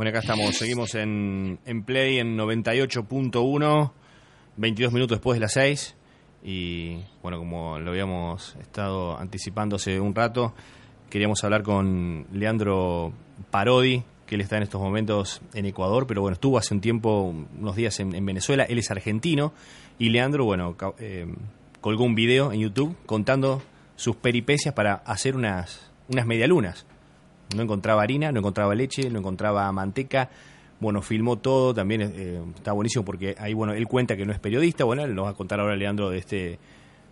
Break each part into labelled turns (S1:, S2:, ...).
S1: Bueno, acá estamos, seguimos en, en Play en 98.1, 22 minutos después de las 6. Y bueno, como lo habíamos estado anticipando hace un rato, queríamos hablar con Leandro Parodi, que él está en estos momentos en Ecuador, pero bueno, estuvo hace un tiempo, unos días en, Venezuela, él es argentino, y Leandro, bueno, eh, colgó un video en YouTube contando sus peripecias para hacer unas, unas medialunas no encontraba harina, no encontraba leche, no encontraba manteca. Bueno, filmó todo, también eh, está buenísimo porque ahí, bueno, él cuenta que no es periodista. Bueno, él nos va a contar ahora, Leandro, de este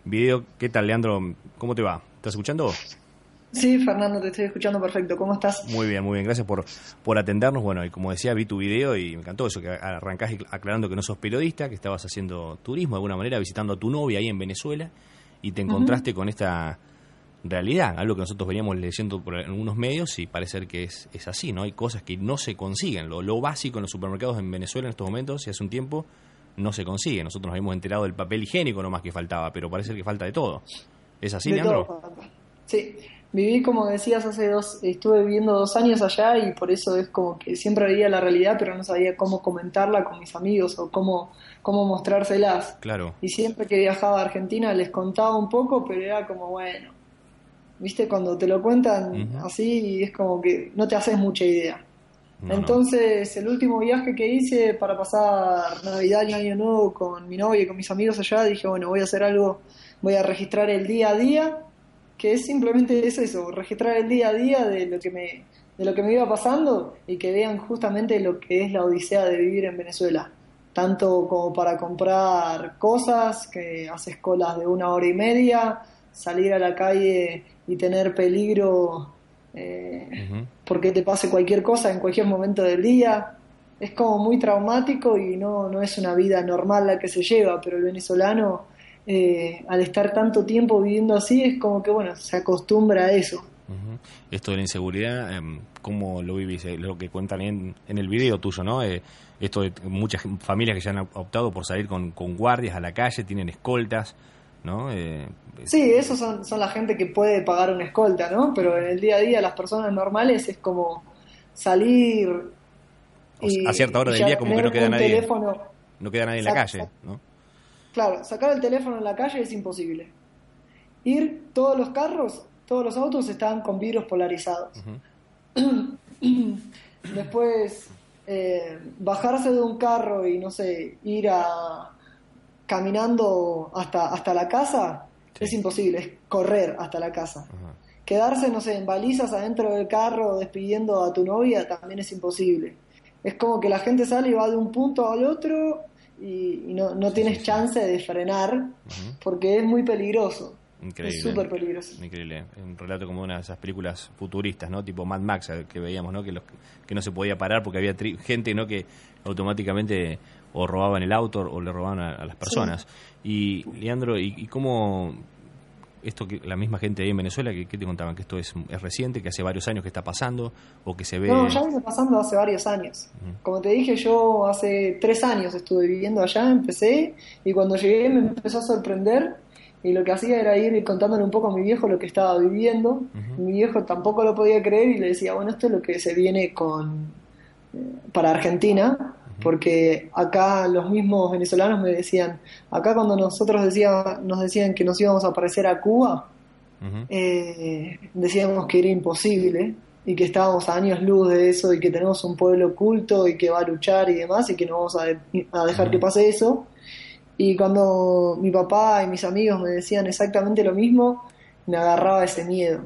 S1: video. ¿Qué tal, Leandro? ¿Cómo te va? ¿Estás escuchando?
S2: Sí, Fernando, te estoy escuchando perfecto. ¿Cómo estás?
S1: Muy bien, muy bien. Gracias por, por atendernos. Bueno, y como decía, vi tu video y me encantó eso, que arrancás aclarando que no sos periodista, que estabas haciendo turismo de alguna manera, visitando a tu novia ahí en Venezuela y te encontraste con esta realidad, algo que nosotros veníamos leyendo por algunos medios y parece que es, es así, ¿no? Hay cosas que no se consiguen. Lo, lo básico en los supermercados en Venezuela en estos momentos, y hace un tiempo, no se consigue. Nosotros nos habíamos enterado del papel higiénico nomás que faltaba, pero parece que falta de todo. ¿Es así, Leandro?
S2: Sí, viví como decías hace dos, estuve viviendo dos años allá y por eso es como que siempre veía la realidad, pero no sabía cómo comentarla con mis amigos o cómo, cómo mostrárselas.
S1: Claro.
S2: Y siempre que viajaba a Argentina les contaba un poco, pero era como, bueno, ¿Viste? Cuando te lo cuentan así es como que no te haces mucha idea. Entonces, el último viaje que hice para pasar Navidad y Año Nuevo con mi novia y con mis amigos allá, dije, bueno, voy a hacer algo, voy a registrar el día a día, que es simplemente eso, eso registrar el día a día de lo que me de lo que me iba pasando y que vean justamente lo que es la odisea de vivir en Venezuela. Tanto como para comprar cosas, que haces colas de una hora y media, salir a la calle y tener peligro eh, porque te pase cualquier cosa en cualquier momento del día. Es como muy traumático y no, no es una vida normal la que se lleva, pero el venezolano, eh, al estar tanto tiempo viviendo así, es como que, bueno, se acostumbra a eso.
S1: Esto de la inseguridad, em, ¿cómo lo vivís? Eh, lo que cuentan en, en el video tuyo, ¿no? esto de muchas familias que ya han optado por salir con, con guardias a la calle, tienen escoltas. ¿No?
S2: Eh, sí, esos son, son la gente que puede pagar una escolta, ¿no? Pero en el día a día las personas normales es como salir
S1: y, a cierta hora del día como que no queda nadie no queda nadie en la calle, ¿no?
S2: Claro, sacar el teléfono en la calle es imposible. Ir, todos los carros, todos los autos están con vidrios polarizados. Después, eh, bajarse de un carro y, no sé, ir a, caminando hasta, hasta la casa es imposible, es correr hasta la casa. Quedarse, no sé, en balizas adentro del carro despidiendo a tu novia también es imposible. Es como que la gente sale y va de un punto al otro y, no, no, tienes chance de frenar porque es muy peligroso.
S1: Increíble.
S2: Es súper peligroso.
S1: Increíble. Un relato como una de esas películas futuristas, ¿no? Tipo Mad Max eh, que veíamos, ¿no? Que, los, que no se podía parar porque había gente, ¿no? Que automáticamente o robaban el auto o le robaban a, las personas. Y, Leandro, ¿y, cómo esto que la misma gente ahí en Venezuela, que, te contaban? ¿Que esto es, es, reciente, que hace varios años que está pasando o que se ve...?
S2: No, ya viene pasando hace varios años. Como te dije, yo hace tres años estuve viviendo allá, empecé y cuando llegué me empezó a sorprender y lo que hacía era ir contándole un poco a mi viejo lo que estaba viviendo. Mi viejo tampoco lo podía creer y le decía, bueno, esto es lo que se viene con eh, para Argentina porque acá los mismos venezolanos me decían, acá cuando nosotros decía, nos decían que nos íbamos a parecer a Cuba, eh, decíamos que era imposible y que estábamos a años luz de eso y que tenemos un pueblo oculto y que va a luchar y demás y que no vamos a, dejar que pase eso. Y cuando mi papá y mis amigos me decían exactamente lo mismo, me agarraba ese miedo.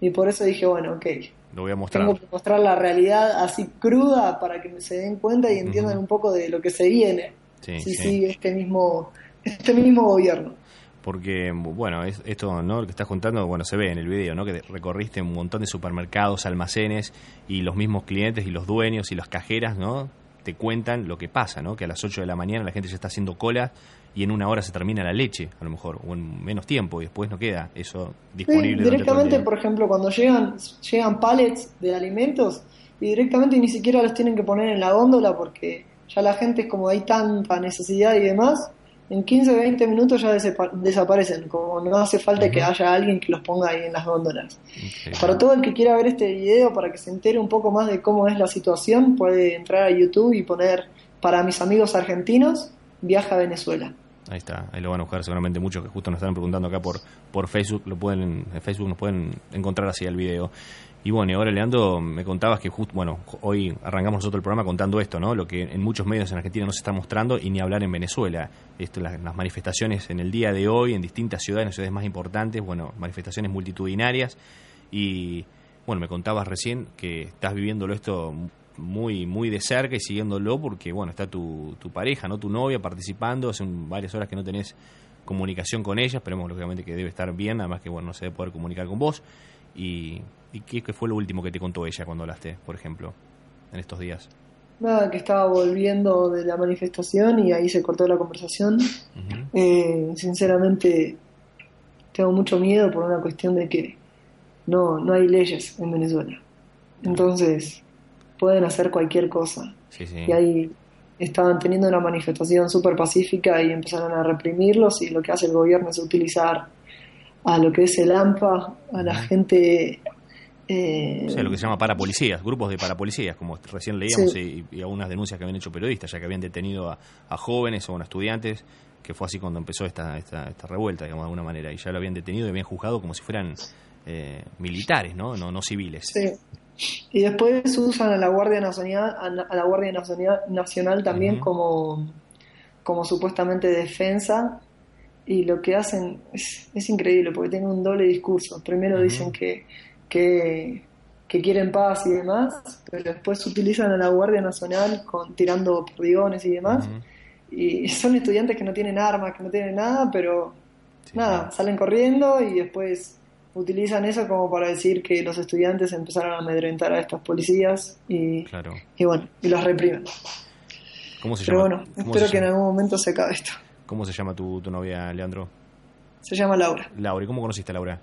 S2: Y por eso dije, bueno, ok,
S1: lo voy a mostrar.
S2: Tengo que mostrar la realidad así cruda para que se den cuenta y entiendan un poco de lo que se viene. Sí, sí, sí, este mismo este mismo gobierno.
S1: porque bueno, esto no lo que estás contando, bueno, se ve en el video, ¿no? Que recorriste un montón de supermercados, almacenes y los mismos clientes y los dueños y las cajeras, ¿no? Te cuentan lo que pasa, ¿no? Que a las 8 de la mañana la gente ya está haciendo cola y en una hora se termina la leche, a lo mejor, o en menos tiempo y después no queda eso disponible.
S2: directamente, por ejemplo, cuando llegan llegan pallets de alimentos y directamente ni siquiera los tienen que poner en la góndola porque ya la gente es como hay tanta necesidad y demás, en 15 20 minutos ya desaparecen, como no hace falta que haya alguien que los ponga ahí en las góndolas. Para todo el que quiera ver este video, para que se entere un poco más de cómo es la situación, puede entrar a YouTube y poner para mis amigos argentinos, viaja a Venezuela.
S1: Ahí está, ahí lo van a buscar seguramente muchos que justo nos están preguntando acá por, por Facebook, lo pueden, en Facebook nos pueden encontrar así el video. Y bueno, y ahora Leandro, me contabas que justo, bueno, hoy arrancamos nosotros el programa contando esto, ¿no? Lo que en muchos medios en Argentina no se está mostrando y ni hablar en Venezuela. Esto, las, manifestaciones en el día de hoy en distintas ciudades, en las ciudades más importantes, bueno, manifestaciones multitudinarias. Y bueno, me contabas recién que estás viviéndolo esto muy muy de cerca y siguiéndolo porque, bueno, está tu, tu pareja, ¿no? Tu novia participando, hace varias horas que no tenés comunicación con ella, esperemos lógicamente que debe estar bien, además que, bueno, no se debe poder comunicar con vos. Y ¿Y qué, fue lo último que te contó ella cuando hablaste, por ejemplo, en estos días?
S2: Nada, que estaba volviendo de la manifestación y ahí se cortó la conversación. Eh, sinceramente, tengo mucho miedo por una cuestión de que no, no hay leyes en Venezuela. Entonces, pueden hacer cualquier cosa. Y ahí estaban teniendo una manifestación súper pacífica y empezaron a reprimirlos y lo que hace el gobierno es utilizar a lo que es el AMPA, a la gente
S1: eh, lo que se llama parapolicías, grupos de parapolicías, como recién leíamos, y, algunas denuncias que habían hecho periodistas, ya que habían detenido a, jóvenes o a estudiantes, que fue así cuando empezó esta, esta, esta, revuelta, digamos, de alguna manera, y ya lo habían detenido y habían juzgado como si fueran eh, militares, ¿no? ¿no? No civiles.
S2: Sí. Y después usan a la Guardia Nacional, a la Guardia Nacional, Nacional también como, como supuestamente defensa. Y lo que hacen es, es increíble porque tienen un doble discurso. Primero dicen que que, quieren paz y demás, pero después utilizan a la Guardia Nacional con, tirando perdigones y demás. Y son estudiantes que no tienen armas, que no tienen nada, pero nada, salen corriendo y después utilizan eso como para decir que los estudiantes empezaron a amedrentar a estos policías y, y bueno, y los reprimen.
S1: ¿Cómo se
S2: Pero bueno, espero que en algún momento se acabe esto.
S1: ¿Cómo se llama tu, tu novia, Leandro?
S2: Se llama Laura.
S1: Laura, ¿y cómo conociste a Laura?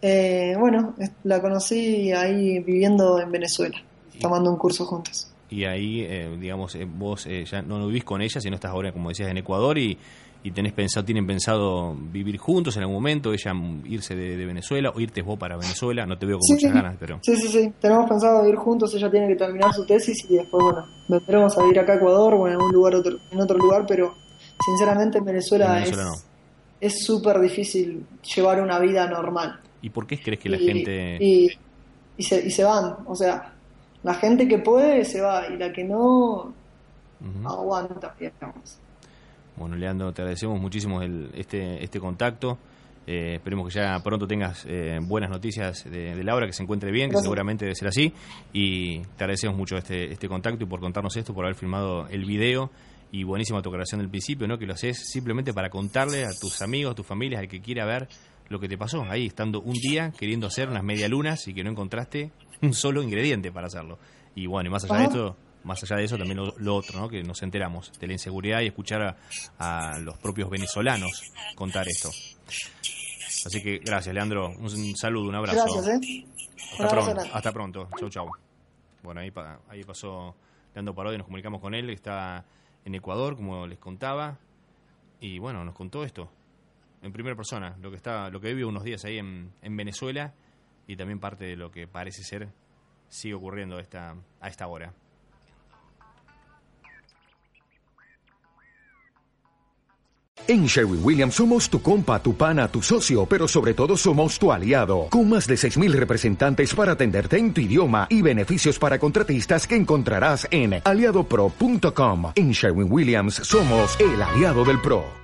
S2: Eh, bueno, la conocí ahí viviendo en Venezuela, tomando un curso juntos.
S1: Y ahí, eh, digamos, eh, vos ya no vivís con ella, sino estás ahora, como decías, en Ecuador y, tenés pensado, tienen pensado vivir juntos en algún momento, ella irse de, Venezuela o irte vos para Venezuela, no te veo con muchas ganas, pero...
S2: Sí, sí, sí, tenemos pensado vivir juntos, ella tiene que terminar su tesis y después, bueno, vendremos a vivir acá a Ecuador o en algún lugar, otro, en otro lugar, pero sinceramente en Venezuela, es súper difícil llevar una vida normal.
S1: ¿Y por qué crees que la gente...?
S2: Y, y, se, y se van, o sea, la gente que puede se va y la que no aguanta, digamos.
S1: Bueno, Leandro, te agradecemos muchísimo el, este, este contacto. Eh, esperemos que ya pronto tengas eh, buenas noticias de, Laura, que se encuentre bien, que seguramente debe ser así. Y te agradecemos mucho este, este contacto y por contarnos esto, por haber filmado el video. Y buenísima tu aclaración del principio, ¿no? Que lo haces simplemente para contarle a tus amigos, a tus familias, al que quiera ver lo que te pasó ahí, estando un día queriendo hacer unas medialunas y que no encontraste un solo ingrediente para hacerlo. Y bueno, y más allá de esto, más allá de eso, también lo, otro, ¿no? que nos enteramos de la inseguridad y escuchar a, los propios venezolanos contar esto. Así que gracias, Leandro. Un, saludo, un abrazo.
S2: Gracias, ¿eh?
S1: Hasta, pronto, hasta pronto. Chau, chau. Bueno, ahí, ahí pasó Leandro Parodi, nos comunicamos con él, está en Ecuador, como les contaba. Y bueno, nos contó esto en primera persona, lo que está, lo que vivió unos días ahí en, en Venezuela y también parte de lo que parece ser sigue ocurriendo esta, a esta hora.
S3: En Sherwin Williams somos tu compa, tu pana, tu socio, pero sobre todo somos tu aliado, con más de 6.000 representantes para atenderte en tu idioma y beneficios para contratistas que encontrarás en aliadopro.com. En Sherwin Williams somos el aliado del PRO.